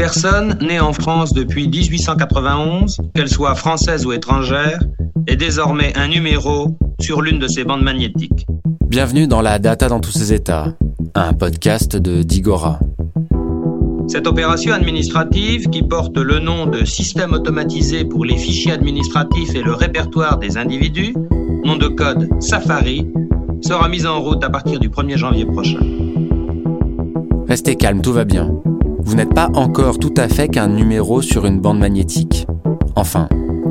personne née en France depuis 1891, qu'elle soit française ou étrangère, est désormais un numéro sur l'une de ces bandes magnétiques. Bienvenue dans la Data dans tous ses états, un podcast de Digora. Cette opération administrative, qui porte le nom de Système automatisé pour les fichiers administratifs et le répertoire des individus, nom de code Safari, sera mise en route à partir du 1er janvier prochain. Restez calme, tout va bien. Vous n'êtes pas encore tout à fait qu'un numéro sur une bande magnétique. Enfin,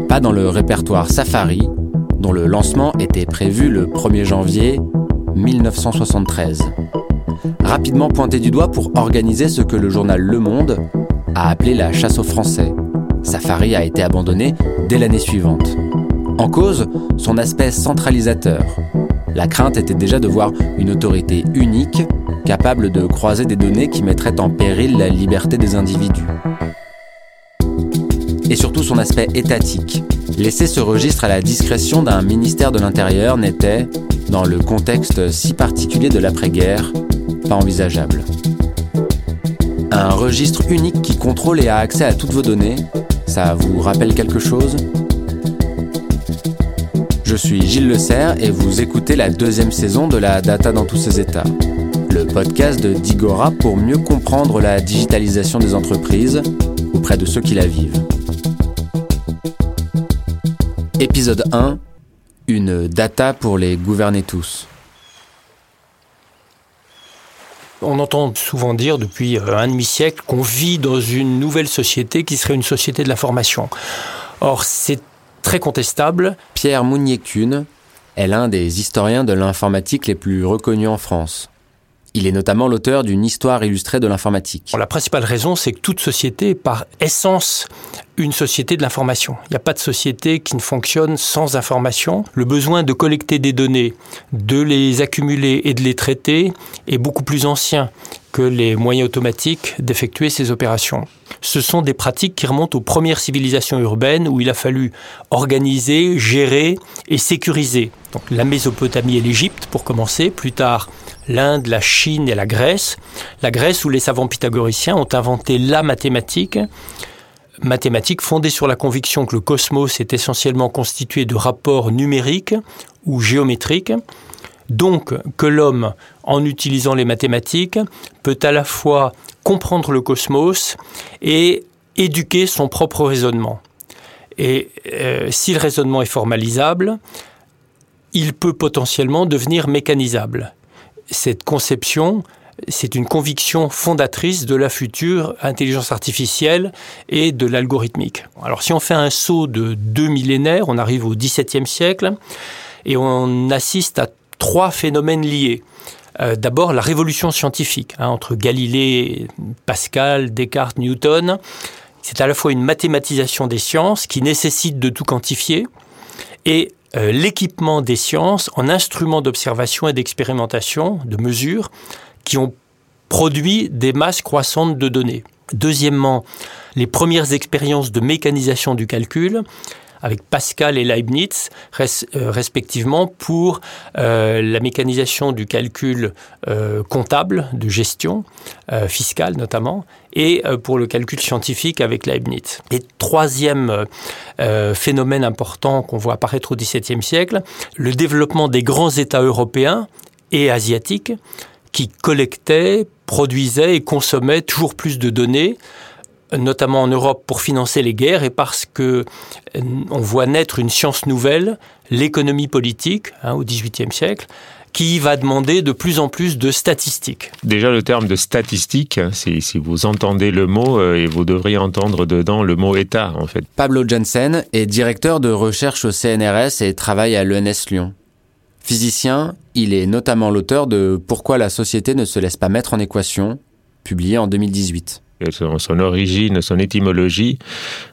pas dans le répertoire Safari, dont le lancement était prévu le 1er janvier 1973 rapidement pointé du doigt pour organiser ce que le journal Le Monde a appelé la chasse aux Français. Safari a été abandonné dès l'année suivante. En cause, son aspect centralisateur. La crainte était déjà de voir une autorité unique capable de croiser des données qui mettraient en péril la liberté des individus. Et surtout son aspect étatique. Laisser ce registre à la discrétion d'un ministère de l'Intérieur n'était, dans le contexte si particulier de l'après-guerre, pas envisageable. Un registre unique qui contrôle et a accès à toutes vos données, ça vous rappelle quelque chose? Je suis Gilles Le Serre et vous écoutez la deuxième saison de la Data dans tous ses états, le podcast de Digora pour mieux comprendre la digitalisation des entreprises auprès de ceux qui la vivent. Épisode 1 Une data pour les gouverner tous. On entend souvent dire depuis euh, un demi-siècle qu'on vit dans une nouvelle société qui serait une société de l'information. Or, c'est très contestable. Pierre Mounier-Kuhn est l'un des historiens de l'informatique les plus reconnus en France. Il est notamment l'auteur d'une histoire illustrée de l'informatique. La principale raison, c'est que toute société est par essence une société de l'information. Il n'y a pas de société qui ne fonctionne sans information. Le besoin de collecter des données, de les accumuler et de les traiter est beaucoup plus ancien que les moyens automatiques d'effectuer ces opérations. Ce sont des pratiques qui remontent aux premières civilisations urbaines où il a fallu organiser, gérer et sécuriser. La Mésopotamie et l'Égypte pour commencer, plus tard l'Inde, la Chine et la Grèce. La Grèce où les savants pythagoriciens ont inventé la mathématique mathématique fondée sur la conviction que le cosmos est essentiellement constitué de rapports numériques ou géométriques, donc que l'homme, en utilisant les mathématiques, peut à la fois comprendre le cosmos et éduquer son propre raisonnement. Et euh, si le raisonnement est formalisable, il peut potentiellement devenir mécanisable. Cette conception c'est une conviction fondatrice de la future intelligence artificielle et de l'algorithmique. Alors si on fait un saut de deux millénaires, on arrive au XVIIe siècle et on assiste à trois phénomènes liés. Euh, d'abord la révolution scientifique hein, entre Galilée, Pascal, Descartes, Newton. C'est à la fois une mathématisation des sciences qui nécessite de tout quantifier et euh, l'équipement des sciences en instruments d'observation et d'expérimentation, de mesure, qui ont produit des masses croissantes de données. Deuxièmement, les premières expériences de mécanisation du calcul avec Pascal et Leibniz, euh, respectivement, pour euh, la mécanisation du calcul euh, comptable, de gestion, fiscale notamment, et pour le calcul scientifique avec Leibniz. Et troisième phénomène important qu'on voit apparaître au XVIIe siècle, le développement des grands États européens et asiatiques qui collectait, produisait et consommait toujours plus de données notamment en Europe pour financer les guerres et parce que euh, on voit naître une science nouvelle, l'économie politique hein, au XVIIIe siècle, qui va demander de plus en plus de statistiques. Déjà le terme de statistique, hein, si, si vous entendez le mot, euh, et vous devriez entendre dedans le mot État en fait. Pablo Jensen est directeur de recherche au CNRS et travaille à l'ENS Lyon. Physicien, il est notamment l'auteur de Pourquoi la société ne se laisse pas mettre en équation, publié en 2018. Son, origine, son étymologie,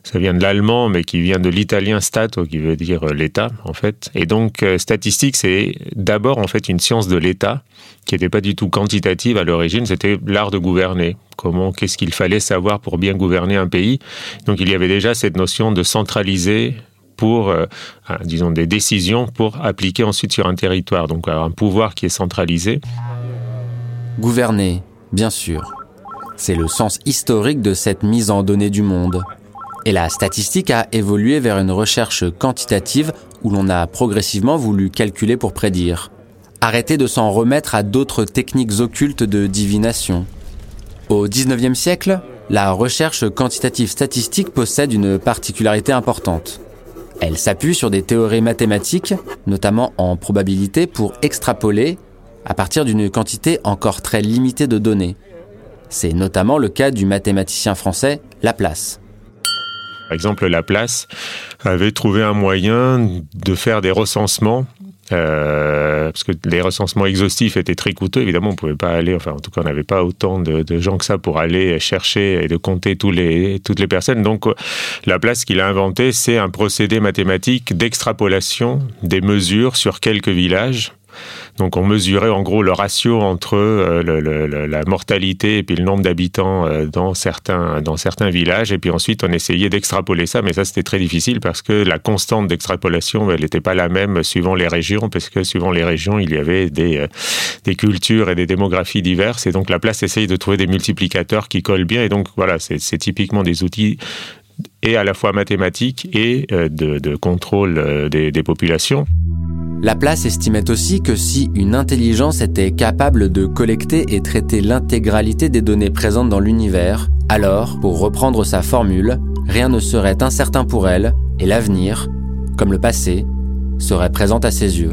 ça vient de l'allemand, mais qui vient de l'italien stato, qui veut dire euh, l'État, en fait. Et donc, euh, statistique, c'est d'abord, en fait, une science de l'État, qui n'était pas du tout quantitative à l'origine, c'était l'art de gouverner. Comment, qu'est-ce qu'il fallait savoir pour bien gouverner un pays? Donc, il y avait déjà cette notion de centraliser pour, euh, disons, des décisions pour appliquer ensuite sur un territoire. Donc un pouvoir qui est centralisé. Gouverner, bien sûr. C'est le sens historique de cette mise en données du monde. Et la statistique a évolué vers une recherche quantitative où l'on a progressivement voulu calculer pour prédire. Arrêter de s'en remettre à d'autres techniques occultes de divination. Au XIXe siècle, la recherche quantitative statistique possède une particularité importante. Elle s'appuie sur des théories mathématiques, notamment en probabilité, pour extrapoler à partir d'une quantité encore très limitée de données. C'est notamment le cas du mathématicien français Laplace. Par exemple, Laplace avait trouvé un moyen de faire des recensements euh, parce que les recensements exhaustifs étaient très coûteux. Évidemment, on pouvait pas aller, enfin, en tout cas, on n'avait pas autant de, gens que ça pour aller chercher et de compter toutes les personnes. Donc, la place qu'il a inventée, c'est un procédé mathématique d'extrapolation des mesures sur quelques villages donc on mesurait en gros le ratio entre euh, la mortalité et puis le nombre d'habitants euh, dans certains dans certains villages. Et puis ensuite on essayait d'extrapoler ça. Mais ça c'était très difficile parce que la constante d'extrapolation elle n'était pas la même suivant les régions parce que suivant les régions il y avait des euh, des cultures et des démographies diverses. Et donc la place essaye de trouver des multiplicateurs qui collent bien. Et donc voilà c'est typiquement des outils et à la fois mathématiques et de, contrôle des populations. Laplace estimait aussi que si une intelligence était capable de collecter et traiter l'intégralité des données présentes dans l'univers, alors, pour reprendre sa formule, rien ne serait incertain pour elle et l'avenir, comme le passé, serait présent à ses yeux.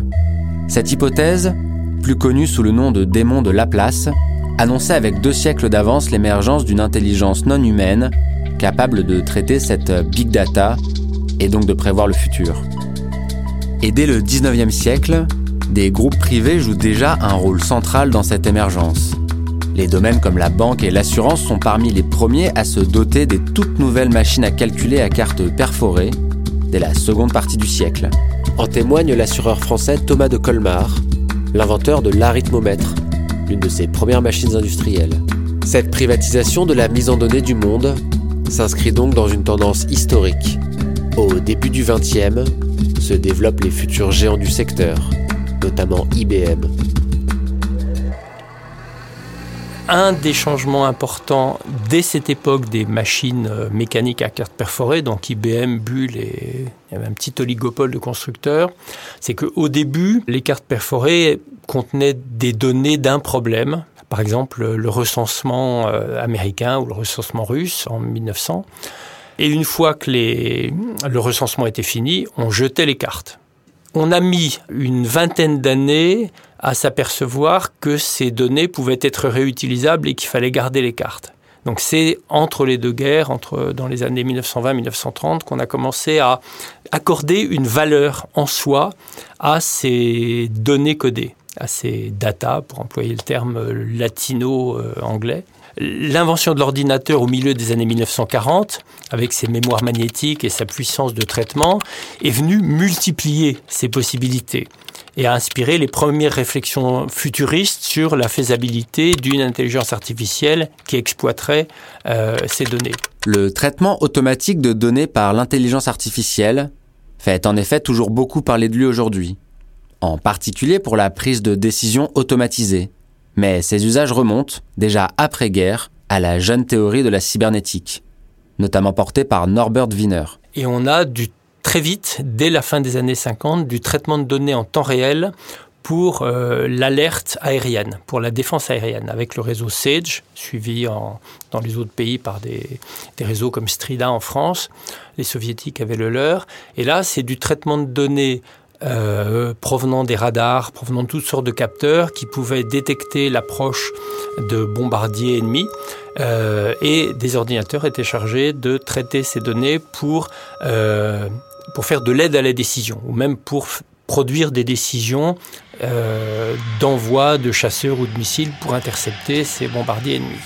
Cette hypothèse, plus connue sous le nom de démon de Laplace, annonçait avec deux siècles d'avance l'émergence d'une intelligence non humaine capable de traiter cette big data et donc de prévoir le futur. Et dès le 19e siècle, des groupes privés jouent déjà un rôle central dans cette émergence. Les domaines comme la banque et l'assurance sont parmi les premiers à se doter des toutes nouvelles machines à calculer à carte perforée dès la seconde partie du siècle. En témoigne l'assureur français Thomas de Colmar, l'inventeur de l'arithmomètre, l'une de ses premières machines industrielles. Cette privatisation de la mise en données du monde s'inscrit donc dans une tendance historique. Au début du XXe, se développent les futurs géants du secteur, notamment IBM. Un des changements importants dès cette époque des machines euh, mécaniques à carte perforée, donc IBM, Bull et il y avait un petit oligopole de constructeurs, c'est qu'au début, les cartes perforées contenaient des données d'un problème, par exemple le recensement euh, américain ou le recensement russe en 1900. Et une fois que le recensement était fini, on jetait les cartes. On a mis une vingtaine d'années à s'apercevoir que ces données pouvaient être réutilisables et qu'il fallait garder les cartes. Donc c'est entre les deux guerres, dans les années 1920-1930, qu'on a commencé à accorder une valeur en soi à ces données codées, à ces data, pour employer le terme latino-anglais. L'invention de l'ordinateur au milieu des années 1940, avec ses mémoires magnétiques et sa puissance de traitement, est venue multiplier ces possibilités et a inspiré les premières réflexions futuristes sur la faisabilité d'une intelligence artificielle qui exploiterait euh, ces données. Le traitement automatique de données par l'intelligence artificielle fait en effet toujours beaucoup parler de lui aujourd'hui, en particulier pour la prise de décision automatisée mais ces usages remontent, déjà après-guerre, à la jeune théorie de la cybernétique, notamment portée par Norbert Wiener. Et on a très vite, dès la fin des années 50, du traitement de données en temps réel pour euh, l'alerte aérienne, pour la défense aérienne, avec le réseau SAGE, suivi dans les autres pays par des, des, réseaux comme Strida en France. Les soviétiques avaient le leur. Et là, c'est du traitement de données euh, provenant des radars, provenant de toutes sortes de capteurs qui pouvaient détecter l'approche de bombardiers ennemis. Euh, et des ordinateurs étaient chargés de traiter ces données pour, euh, pour faire de l'aide à la décision, ou même pour produire des décisions d'envoi de chasseurs ou de missiles pour intercepter ces bombardiers ennemis.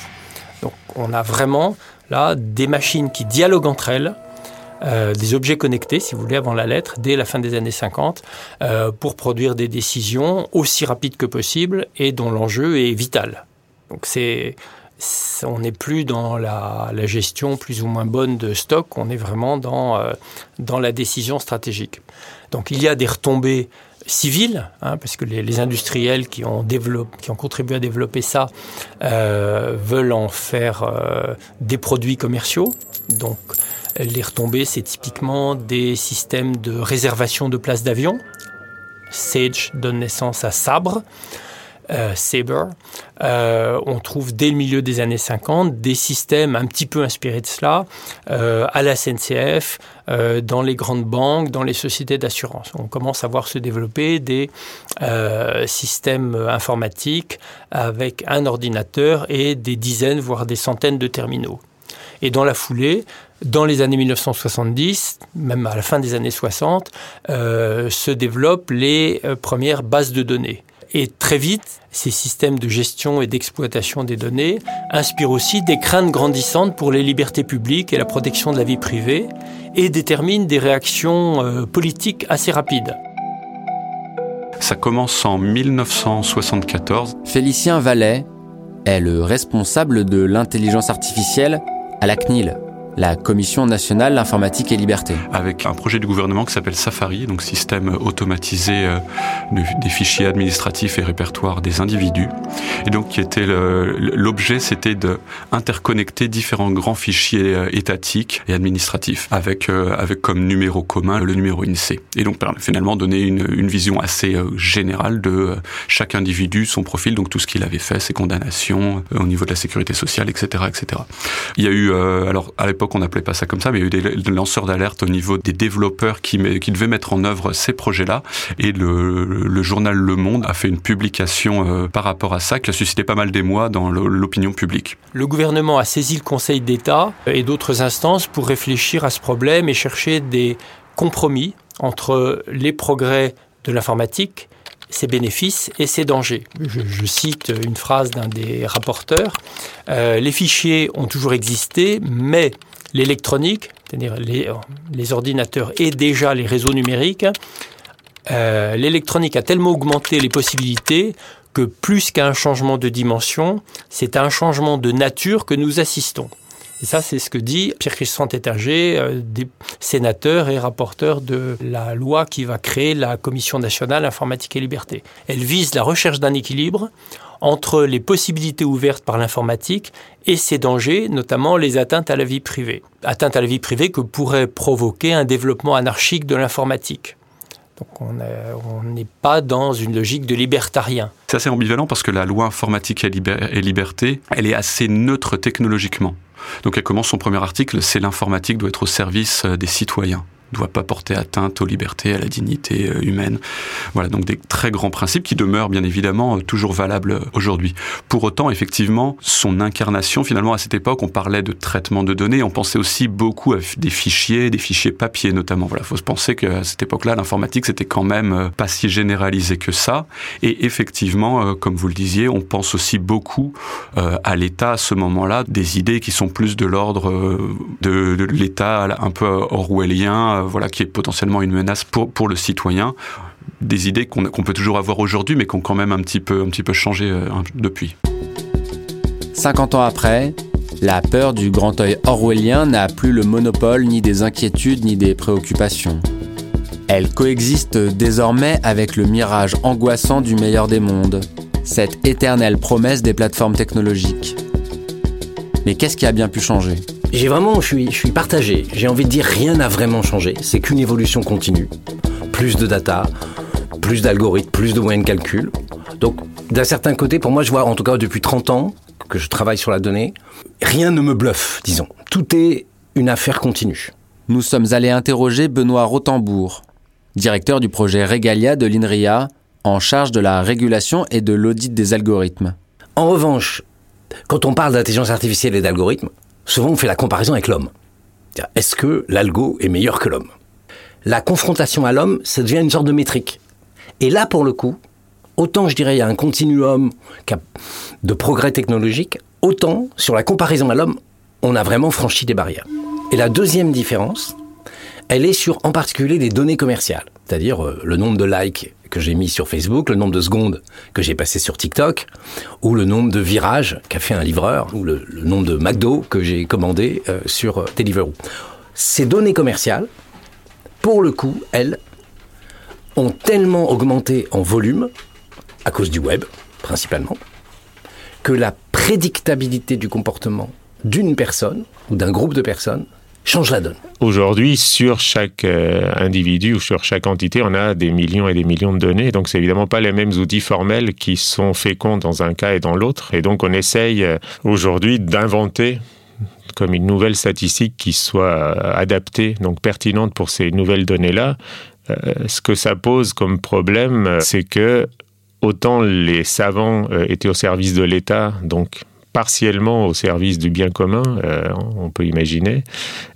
Donc on a vraiment là des machines qui dialoguent entre elles, euh, des objets connectés, si vous voulez, avant la lettre, dès la fin des années 50, euh, pour produire des décisions aussi rapides que possible et dont l'enjeu est vital. Donc c'est on n'est plus dans la, gestion plus ou moins bonne de stock, on est vraiment dans, euh, dans la décision stratégique. Donc il y a des retombées civile, hein, parce que les, industriels qui ont, qui ont contribué à développer ça veulent en faire des produits commerciaux. Donc les retombées, c'est typiquement des systèmes de réservation de places d'avion. Sage donne naissance à Sabre. Euh, euh, on trouve dès le milieu des années 50 des systèmes un petit peu inspirés de cela euh, à la SNCF, dans les grandes banques, dans les sociétés d'assurance. On commence à voir se développer des systèmes informatiques avec un ordinateur et des dizaines, voire des centaines de terminaux. Et dans la foulée, dans les années 1970, même à la fin des années 60, se développent les premières bases de données. Et très vite, ces systèmes de gestion et d'exploitation des données inspirent aussi des craintes grandissantes pour les libertés publiques et la protection de la vie privée et déterminent des réactions euh, politiques assez rapides. Ça commence en 1974. Félicien Vallet est le responsable de l'intelligence artificielle à la CNIL, la Commission nationale l'informatique et liberté. Avec un projet du gouvernement qui s'appelle Safari, donc système automatisé euh, des fichiers administratifs et répertoires des individus. Et donc qui était l'objet, c'était de interconnecter différents grands fichiers euh, étatiques et administratifs avec euh, avec comme numéro commun le numéro INSEE. Et donc finalement donner une, une vision assez générale de chaque individu, son profil, donc tout ce qu'il avait fait, ses condamnations au niveau de la sécurité sociale, etc., etc. Il y a eu alors à l'époque on n'appelait pas ça comme ça, mais il y a eu des lanceurs d'alerte au niveau des développeurs qui, qui devaient mettre en œuvre ces projets-là. Et le, journal Le Monde a fait une publication euh, par rapport à ça qui a suscité pas mal d'émoi dans l'opinion publique. Le gouvernement a saisi le Conseil d'État et d'autres instances pour réfléchir à ce problème et chercher des compromis entre les progrès de l'informatique ses bénéfices et ses dangers. Je, cite une phrase d'un des rapporteurs. Euh, les fichiers ont toujours existé, mais l'électronique, c'est-à-dire les, ordinateurs et déjà les réseaux numériques, euh, l'électronique a tellement augmenté les possibilités que plus qu'un changement de dimension, c'est un changement de nature que nous assistons. Et ça, c'est ce que dit Pierre-Christian Tétinger, euh, des sénateurs et rapporteur de la loi qui va créer la Commission nationale informatique et liberté. Elle vise la recherche d'un équilibre entre les possibilités ouvertes par l'informatique et ses dangers, notamment les atteintes à la vie privée. Atteintes à la vie privée que pourrait provoquer un développement anarchique de l'informatique. Donc on n'est pas dans une logique de libertarien. C'est assez ambivalent parce que la loi informatique et liberté, elle est assez neutre technologiquement. Donc elle commence son premier article, c'est l'informatique doit être au service euh, des citoyens doit pas porter atteinte aux libertés, à la dignité euh, humaine. Voilà, donc des très grands principes qui demeurent bien évidemment euh, toujours valables euh, aujourd'hui. Pour autant, effectivement, son incarnation, finalement, à cette époque, on parlait de traitement de données, on pensait aussi beaucoup à des fichiers, des fichiers papier notamment. Voilà, faut se penser qu'à cette époque-là, l'informatique, c'était quand même pas si généralisé que ça. Et effectivement, comme vous le disiez, on pense aussi beaucoup à l'État à ce moment-là, des idées qui sont plus de l'ordre de l'État un peu orwellien, voilà, qui est potentiellement une menace pour, le citoyen. Des idées qu'on peut toujours avoir aujourd'hui, mais qui ont quand même un petit peu, un changé euh, depuis. 50 ans après, la peur du grand œil orwellien n'a plus le monopole ni des inquiétudes ni des préoccupations. Elle coexiste désormais avec le mirage angoissant du meilleur des mondes, cette éternelle promesse des plateformes technologiques. Mais qu'est-ce qui a bien pu changer? J'ai vraiment, je suis, je suis partagé. J'ai envie de dire rien n'a vraiment changé. C'est qu'une évolution continue. Plus de data, plus d'algorithmes, plus de moyens de calcul. Donc, d'un certain côté, pour moi, je vois, en tout cas depuis 30 ans que je travaille sur la donnée, rien ne me bluffe, disons. Tout est une affaire continue. Nous sommes allés interroger Benoît Rotembourg, directeur du projet Regalia de l'INRIA, en charge de la régulation et de l'audit des algorithmes. En revanche, quand on parle d'intelligence artificielle et d'algorithmes, souvent on fait la comparaison avec l'homme. Est-ce que l'algo est meilleur que l'homme? La confrontation à l'homme, ça devient une sorte de métrique. Et là, pour le coup, autant je dirais il y a un continuum de progrès technologique, autant sur la comparaison à l'homme, on a vraiment franchi des barrières. Et la deuxième différence, elle est sur en particulier les données commerciales, c'est-à-dire euh, le nombre de likes que j'ai mis sur Facebook, le nombre de secondes que j'ai passé sur TikTok, ou le nombre de virages qu'a fait un livreur, ou le, nombre de McDo que j'ai commandé euh, sur euh, Deliveroo. Ces données commerciales, pour le coup, elles, ont tellement augmenté en volume, à cause du web principalement, que la prédictabilité du comportement d'une personne ou d'un groupe de personnes change la donne. Aujourd'hui, sur chaque euh, individu ou sur chaque entité, on a des millions et des millions de données. Donc, c'est évidemment pas les mêmes outils formels qui sont féconds dans un cas et dans l'autre. Et donc, on essaye euh, aujourd'hui d'inventer comme une nouvelle statistique qui soit euh, adaptée, donc pertinente pour ces nouvelles données-là. ce que ça pose comme problème, c'est que autant les savants étaient au service de l'État, donc partiellement au service du bien commun, euh, on peut imaginer.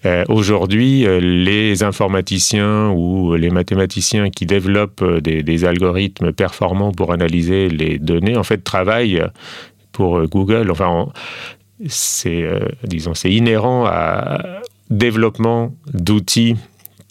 Euh, aujourd'hui, euh, les informaticiens ou les mathématiciens qui développent des, algorithmes performants pour analyser les données, en fait, travaillent pour Google. Enfin, c'est, disons, c'est inhérent à développement d'outils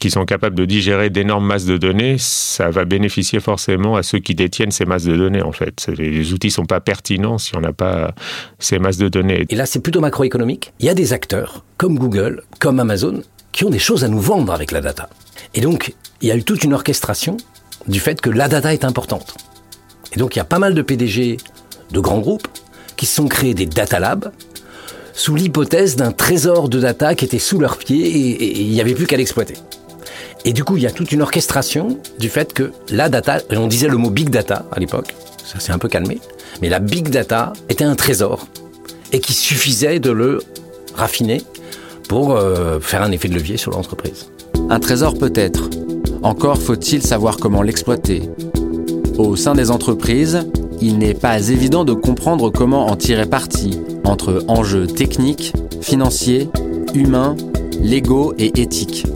qui sont capables de digérer d'énormes masses de données, ça va bénéficier forcément à ceux qui détiennent ces masses de données, en fait. Les outils ne sont pas pertinents si on n'a pas ces masses de données. Et là, c'est plutôt macroéconomique. Il y a des acteurs, comme Google, comme Amazon, qui ont des choses à nous vendre avec la data. Et donc, il y a eu toute une orchestration du fait que la data est importante. Et donc, il y a pas mal de PDG de grands groupes qui se sont créés des data labs sous l'hypothèse d'un trésor de data qui était sous leurs pieds et il n'y avait plus qu'à l'exploiter. Et du coup, il y a toute une orchestration du fait que la data, on disait le mot big data à l'époque, ça s'est un peu calmé, mais la big data était un trésor et qui suffisait de le raffiner pour euh, faire un effet de levier sur l'entreprise. Un trésor peut-être. Encore faut-il savoir comment l'exploiter. Au sein des entreprises, il n'est pas évident de comprendre comment en tirer parti entre enjeux techniques, financiers, humains, légaux et éthiques.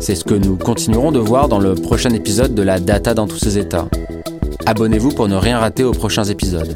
C'est ce que nous continuerons de voir dans le prochain épisode de la data dans tous ses états. Abonnez-vous pour ne rien rater aux prochains épisodes.